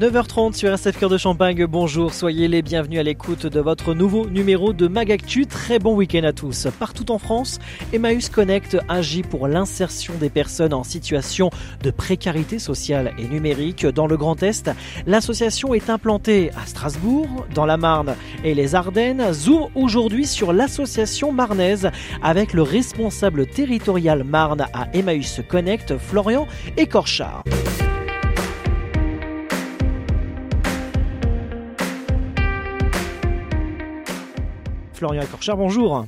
9h30 sur RCF Cœur de Champagne, bonjour, soyez les bienvenus à l'écoute de votre nouveau numéro de Magactu. Très bon week-end à tous. Partout en France, Emmaüs Connect agit pour l'insertion des personnes en situation de précarité sociale et numérique dans le Grand Est. L'association est implantée à Strasbourg, dans la Marne et les Ardennes. Zoom aujourd'hui sur l'association marnaise avec le responsable territorial Marne à Emmaüs Connect, Florian Écorchard. Florian Écorchard, bonjour.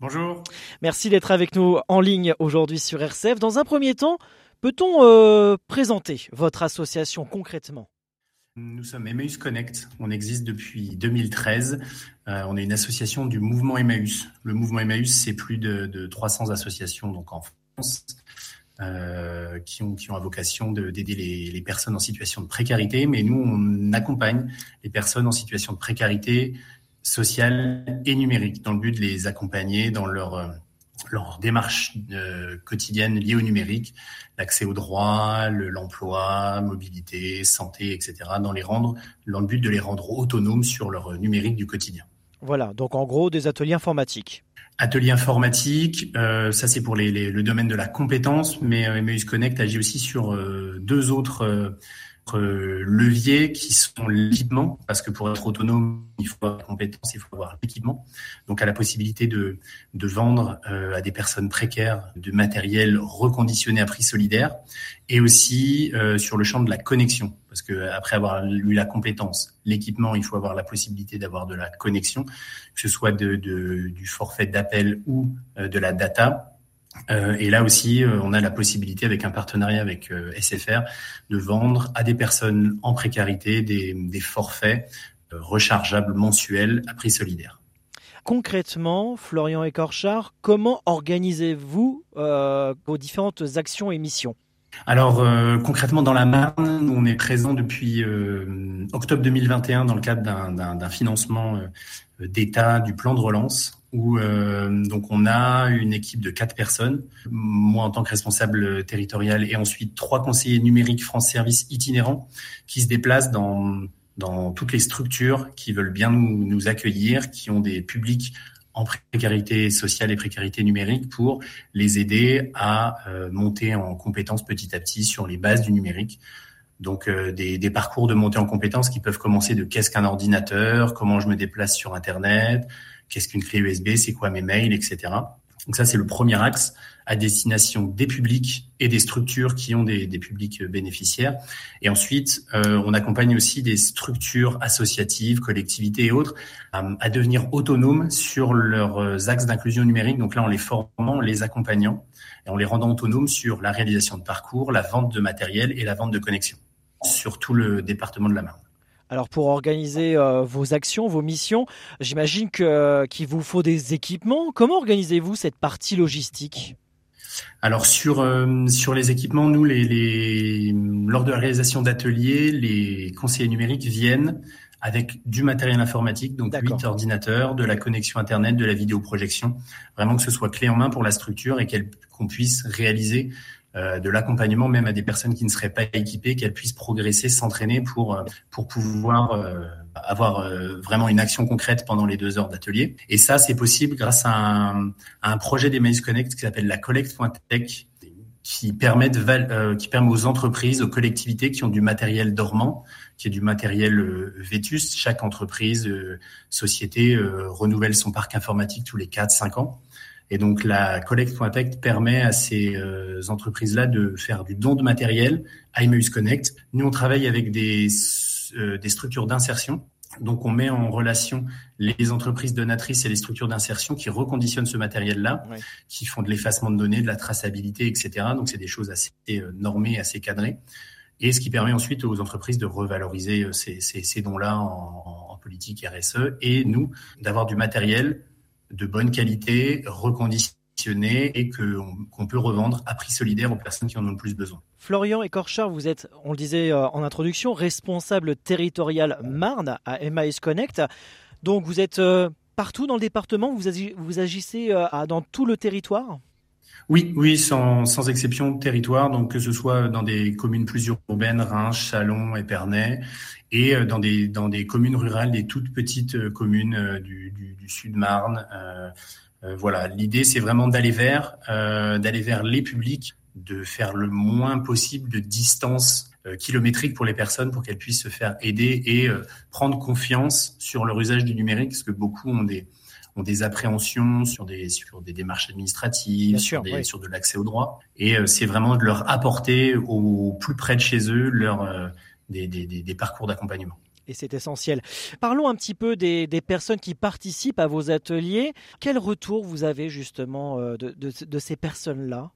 Bonjour. Merci d'être avec nous en ligne aujourd'hui sur RCF. Dans un premier temps, peut-on euh, présenter votre association concrètement? Nous sommes Emmaüs Connect. On existe depuis 2013. Euh, on est une association du mouvement Emmaüs. Le mouvement Emmaüs, c'est plus de, 300 associations donc en France. Euh, qui, ont, qui ont à vocation d'aider les, les personnes en situation de précarité, mais nous, on accompagne les personnes en situation de précarité sociale et numérique dans le but de les accompagner dans leur, euh, leur démarche euh, quotidienne liée au numérique, l'accès aux droits, l'emploi, mobilité, santé, etc., dans, les rendre, dans le but de les rendre autonomes sur leur numérique du quotidien. Voilà, donc en gros des ateliers informatiques. Ateliers informatiques, euh, ça c'est pour les, le domaine de la compétence, mais euh, Emmaüs Connect agit aussi sur deux autres leviers qui sont l'équipement, parce que pour être autonome, il faut avoir des compétences, il faut avoir l'équipement. Donc, à la possibilité de, de vendre euh, à des personnes précaires du matériel reconditionné à prix solidaire, et aussi euh, sur le champ de la connexion, parce que après avoir eu la compétence, l'équipement, il faut avoir la possibilité d'avoir de la connexion, que ce soit de, de du forfait d'appel ou euh, de la data euh, et là aussi, euh, on a la possibilité, avec un partenariat avec euh, SFR, de vendre à des personnes en précarité des, des forfaits rechargeables mensuels à prix solidaire. Concrètement, Florian Écorchard, comment organisez-vous vos différentes actions et missions? Alors concrètement dans la Marne, on est présent depuis octobre 2021 dans le cadre d'un financement d'État du plan de relance où euh, donc on a une équipe de quatre personnes, moi en tant que responsable territorial et ensuite trois conseillers numériques France Service itinérants qui se déplacent dans dans toutes les structures qui veulent bien nous, nous accueillir, qui ont des publics en précarité sociale et précarité numérique pour les aider à euh, monter en compétences petit à petit sur les bases du numérique. Donc euh, des, des, parcours de montée en compétences qui peuvent commencer de qu'est-ce qu'un ordinateur, comment je me déplace sur Internet, qu'est-ce qu'une clé USB, c'est quoi mes mails, etc. Donc ça, c'est le premier axe à destination des publics et des structures qui ont des, des publics bénéficiaires. Et ensuite, euh, on accompagne aussi des structures associatives, collectivités et autres à, devenir autonomes sur leurs axes d'inclusion numérique. Donc là, en les formant, les accompagnant et en les rendant autonomes sur la réalisation de parcours, la vente de matériel et la vente de connexion sur tout le département de la Marne. Alors pour organiser euh, vos actions, vos missions, j'imagine que, qu'il vous faut des équipements. Comment organisez-vous cette partie logistique? Alors sur euh, sur les équipements, nous les, les lors de la réalisation d'ateliers, les conseillers numériques viennent avec du matériel informatique, donc huit ordinateurs, de la connexion internet, de la vidéoprojection, vraiment que ce soit clé en main pour la structure et qu'on puisse réaliser euh, de l'accompagnement même à des personnes qui ne seraient pas équipées, qu'elles puissent progresser, s'entraîner pour euh, pour pouvoir euh, avoir vraiment une action concrète pendant les deux heures d'atelier. Et ça, c'est possible grâce à un, à un projet d'Emmaüs Connect qui s'appelle la Collect.tech qui permet, de, euh, qui permet aux entreprises, aux collectivités qui ont du matériel dormant, qui est du matériel euh, vétuste. Chaque entreprise, société renouvelle son parc informatique tous les 4-5 ans. Et donc la Collect.tech permet à ces euh, entreprises-là de faire du don de matériel à Emmaüs Connect. Nous, on travaille avec des, euh, des structures d'insertion. Donc on met en relation les entreprises donatrices et les structures d'insertion qui reconditionnent ce matériel-là, qui font de l'effacement de données, de la traçabilité, etc. Donc c'est des choses assez euh, normées, assez cadrées. Et ce qui permet ensuite aux entreprises de revaloriser ces, ces, ces dons-là en, en politique RSE et nous d'avoir du matériel de bonne qualité, reconditionné et qu'on peut revendre à prix solidaire aux personnes qui en ont le plus besoin. Florian Ecorchard, vous êtes, on le disait euh, en introduction, responsable territorial Marne à Emmaüs Connect. Donc vous êtes euh, partout dans le département, vous, agissez euh, dans tout le territoire? Oui, oui, sans, sans exception territoire, donc que ce soit dans des communes plus urbaines, Reims, Chalon, Épernay, et dans des dans des communes rurales, des toutes petites communes du, du, sud Marne. Euh, voilà, l'idée c'est vraiment d'aller vers euh, d'aller vers les publics, de faire le moins possible de distance euh, kilométrique pour les personnes pour qu'elles puissent se faire aider et prendre confiance sur leur usage du numérique, parce que beaucoup ont des ont des appréhensions sur des sur des démarches administratives, sur, des, sur de l'accès au droit. Et c'est vraiment de leur apporter au plus près de chez eux leur des, des, des parcours d'accompagnement et c'est essentiel. Parlons un petit peu des, personnes qui participent à vos ateliers. Quel retour vous avez justement euh, de ces personnes-là?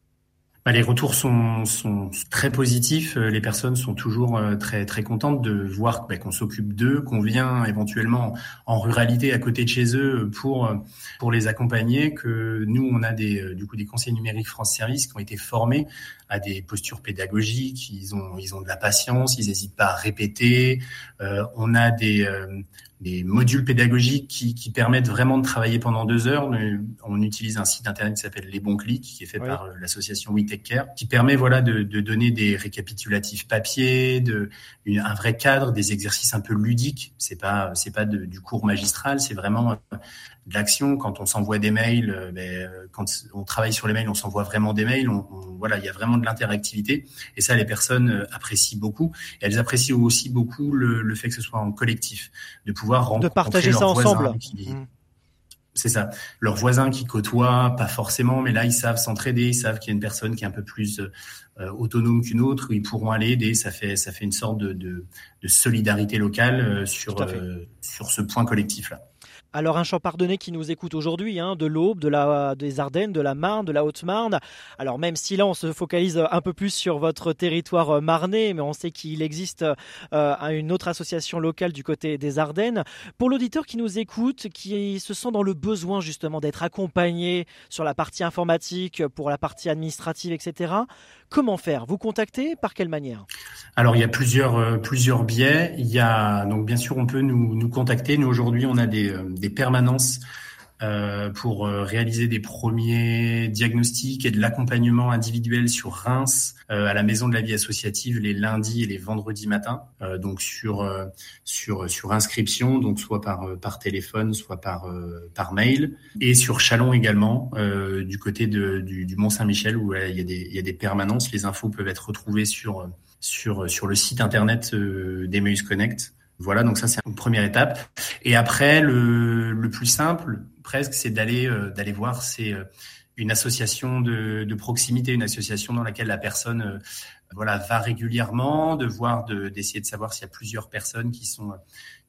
Bah, les retours sont, sont, très positifs. Euh, les personnes sont toujours euh, très très contentes de voir bah, qu'on s'occupe d'eux, qu'on vient éventuellement en ruralité à côté de chez eux pour euh, pour les accompagner. Que nous on a des du coup des conseillers numériques France Service qui ont été formés à des postures pédagogiques. Ils ont ils ont de la patience, ils n'hésitent pas à répéter. on a des des modules pédagogiques qui, qui, permettent vraiment de travailler pendant deux heures. On utilise un site internet qui s'appelle Les Bons Clics, qui est fait par euh, l'association We Take Care, qui permet voilà de, de, donner des récapitulatifs papier, de un vrai cadre, des exercices un peu ludiques. C'est pas c'est pas de, du cours magistral, c'est vraiment euh, de l'action. Quand on s'envoie des mails, euh, ben, quand on travaille sur les mails, on s'envoie vraiment des mails. On, voilà, il y a vraiment de l'interactivité et ça, les personnes apprécient beaucoup. Et elles apprécient aussi beaucoup le, le fait que ce soit en collectif, de pouvoir de partager ça ensemble. Mmh. C'est ça. Leurs voisins qui côtoient, pas forcément, mais là ils savent s'entraider, ils savent qu'il y a une personne qui est un peu plus euh, autonome qu'une autre, où ils pourront aller aider. Ça fait ça fait une sorte de, de, solidarité locale euh, sur euh, sur ce point collectif là. Alors un Champardonnais qui nous écoute aujourd'hui, hein, de l'Aube, de la, des Ardennes, de la Marne, de la Haute-Marne. Alors même si là on se focalise un peu plus sur votre territoire euh, marnais, mais on sait qu'il existe euh, une autre association locale du côté des Ardennes. Pour l'auditeur qui nous écoute, qui se sent dans le besoin justement d'être accompagné sur la partie informatique, pour la partie administrative, etc. Comment faire? Vous contacter? Par quelle manière? Alors il y a plusieurs euh, plusieurs biais. Il y a donc bien sûr on peut nous, nous contacter. Nous aujourd'hui on a des des permanences euh, pour euh, réaliser des premiers diagnostics et de l'accompagnement individuel sur Reims euh, à la Maison de la Vie Associative les lundis et les vendredis matins, donc sur sur sur inscription, donc soit par par téléphone, soit par par mail, et sur Chalon également du côté de, du, du Mont Saint-Michel où il y a des il y a des permanences. Les infos peuvent être retrouvées sur sur sur le site internet d'Emmaüs Connect. Voilà, donc ça c'est une première étape. Et après, le, le plus simple, presque, c'est d'aller euh, d'aller voir c'est euh, une association de, de, proximité, une association dans laquelle la personne euh, voilà va régulièrement, de voir, d'essayer de, savoir s'il y a plusieurs personnes qui sont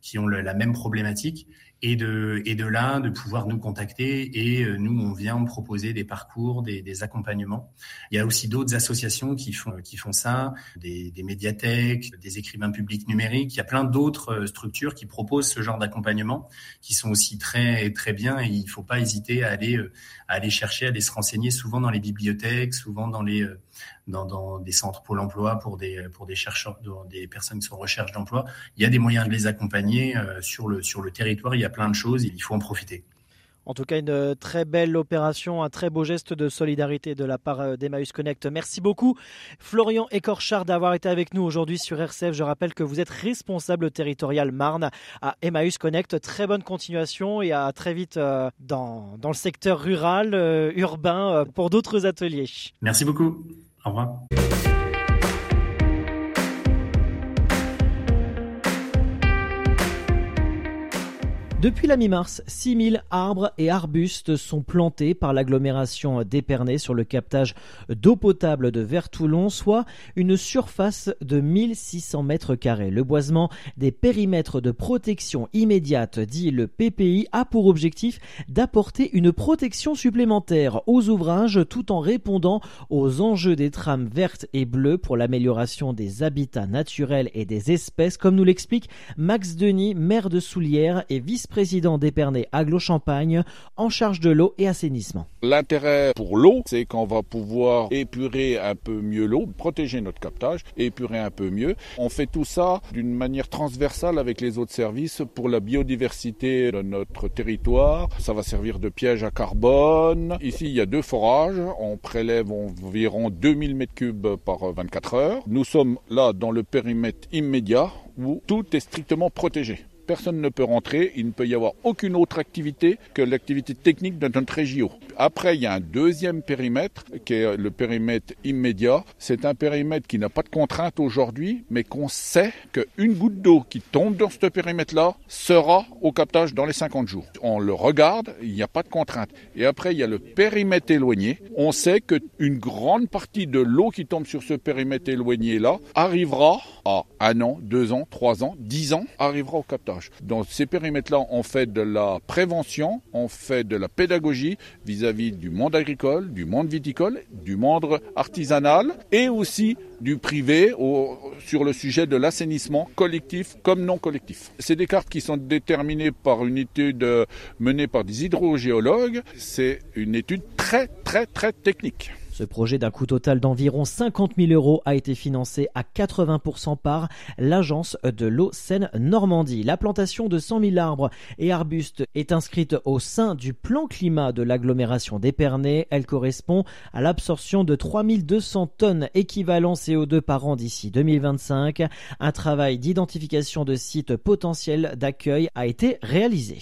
qui ont la même problématique et de, et de là, de pouvoir nous contacter et euh, nous, on vient proposer des parcours, des, des accompagnements. Il y a aussi d'autres associations qui font, qui font ça, des, des médiathèques, des écrivains publics numériques. Il y a plein d'autres euh, structures qui proposent ce genre d'accompagnement qui sont aussi très, très bien et il faut pas hésiter à aller, euh, à aller chercher, à aller se renseigner souvent dans les bibliothèques, souvent dans les, dans, dans, des centres Pôle emploi pour des, pour des chercheurs, des personnes qui sont en recherche d'emploi. Il y a des moyens de les accompagner euh, sur, le, sur le territoire. Il y a plein de choses, il faut en profiter. En tout cas, une très belle opération, un très beau geste de solidarité de la part euh, d'Emmaüs Connect. Merci beaucoup, Florian Écorchard, d'avoir été avec nous aujourd'hui sur RCF. Je rappelle que vous êtes responsable territorial Marne à Emmaüs Connect. Très bonne continuation et à très vite euh, dans, dans le secteur rural, urbain, pour d'autres ateliers. Merci beaucoup. Au revoir. Depuis la mi-mars, 6000 arbres et arbustes sont plantés par l'agglomération d'Épernay sur le captage d'eau potable de Vertoulon, soit une surface de 1600 mètres carrés. Le boisement des périmètres de protection immédiate, dit le PPI, a pour objectif d'apporter une protection supplémentaire aux ouvrages tout en répondant aux enjeux des trames vertes et bleues pour l'amélioration des habitats naturels et des espèces, comme nous l'explique Max Denis, maire de Soulière et vice vice-président d'Épernay Aglo-Champagne, en charge de l'eau et assainissement. L'intérêt pour l'eau, c'est qu'on va pouvoir épurer un peu mieux l'eau, protéger notre captage, épurer un peu mieux. On fait tout ça d'une manière transversale avec les autres services pour la biodiversité de notre territoire. Ça va servir de piège à carbone. Ici, il y a deux forages. On prélève environ 2000 m3 par 24 heures. Nous sommes là dans le périmètre immédiat où tout est strictement protégé personne ne peut rentrer, il ne peut y avoir aucune autre activité que l'activité technique de notre région. Après, il y a un deuxième périmètre qui est le périmètre immédiat. C'est un périmètre qui n'a pas de contrainte aujourd'hui, mais qu'on sait qu'une goutte d'eau qui tombe dans ce périmètre-là sera au captage dans les 50 jours. On le regarde, il n'y a pas de contrainte. Et après, il y a le périmètre éloigné. On sait qu'une grande partie de l'eau qui tombe sur ce périmètre éloigné-là arrivera à un an, deux ans, trois ans, dix ans, arrivera au captage. Dans ces périmètres-là, on fait de la prévention, on fait de la pédagogie vis-à-vis du monde agricole, du monde viticole, du monde artisanal et aussi du privé sur le sujet de l'assainissement collectif comme non collectif. C'est des cartes qui sont déterminées par une étude menée par des hydrogéologues. C'est une étude très très très technique. Ce projet d'un coût total d'environ 50 000 euros a été financé à 80% par l'agence de l'eau Seine-Normandie. La plantation de 100 000 arbres et arbustes est inscrite au sein du plan climat de l'agglomération d'Épernay. Elle correspond à l'absorption de 3200 tonnes équivalent CO2 par an d'ici 2025. Un travail d'identification de sites potentiels d'accueil a été réalisé.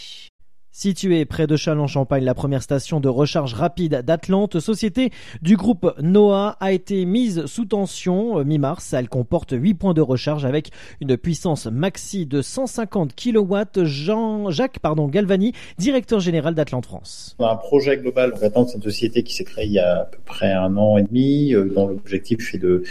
Située près de Châlons-Champagne, la première station de recharge rapide d'Atlante, société du groupe NOAA, a été mise sous tension euh, mi-mars. Elle comporte 8 points de recharge avec une puissance maxi de 150 kW. Jean-Jacques Galvani, directeur général d'Atlante France. Un projet global. C'est une société qui s'est créée il y a à peu près un an et demi, euh, dont l'objectif est de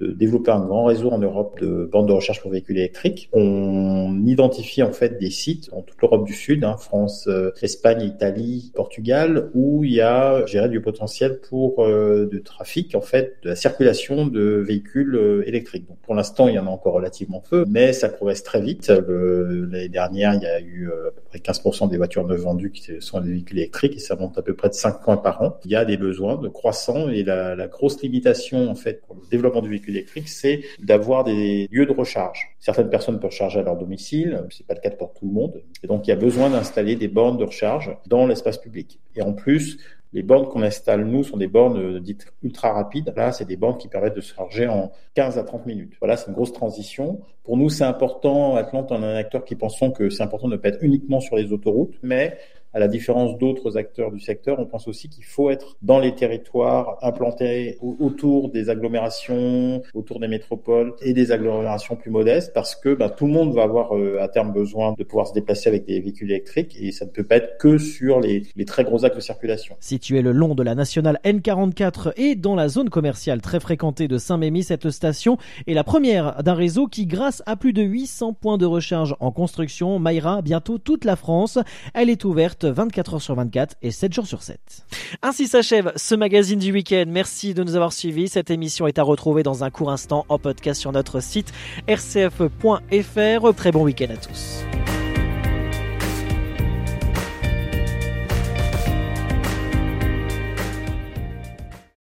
de développer un grand réseau en Europe de bandes de recherche pour véhicules électriques. On identifie en fait des sites en toute l'Europe du Sud, hein, France, euh, Espagne, Italie, Portugal, où il y a, je du potentiel pour euh, de trafic en fait, de la circulation de véhicules euh, électriques. Donc, pour l'instant, il y en a encore relativement peu, mais ça progresse très vite. L'année dernière, il y a eu à peu près 15% des voitures neuves vendues qui sont des véhicules électriques et ça monte à peu près de 5 points par an. Il y a des besoins de croissants et la, la grosse limitation en fait pour le développement du véhicule électrique, c'est d'avoir des lieux de recharge. Certaines personnes peuvent recharger à leur domicile, c'est pas le cas pour tout le monde, et donc il y a besoin d'installer des bornes de recharge dans l'espace public. Et en plus, les bornes qu'on installe, nous, sont des bornes euh, dites ultra rapides. Là, c'est des bornes qui permettent de se charger en 15 à 30 minutes. Voilà, c'est une grosse transition. Pour nous, c'est important. Atlante, on est un acteur qui pensons que c'est important de ne pas être uniquement sur les autoroutes, mais à la différence d'autres acteurs du secteur, on pense aussi qu'il faut être dans les territoires implantés autour des agglomérations, autour des métropoles et des agglomérations plus modestes, parce que ben, tout le monde va avoir euh, à terme besoin de pouvoir se déplacer avec des véhicules électriques et ça ne peut pas être que sur les, les très gros axes de circulation. Située le long de la nationale N44 et dans la zone commerciale très fréquentée de Saint-Mémy, cette station est la première d'un réseau qui, grâce à plus de 800 points de recharge en construction, maillera bientôt toute la France. Elle est ouverte 24 heures sur 24 et 7 jours sur 7. Ainsi s'achève ce magazine du week-end. Merci de nous avoir suivis. Cette émission est à retrouver dans un court instant en podcast sur notre site rcf.fr. Très bon week-end à tous.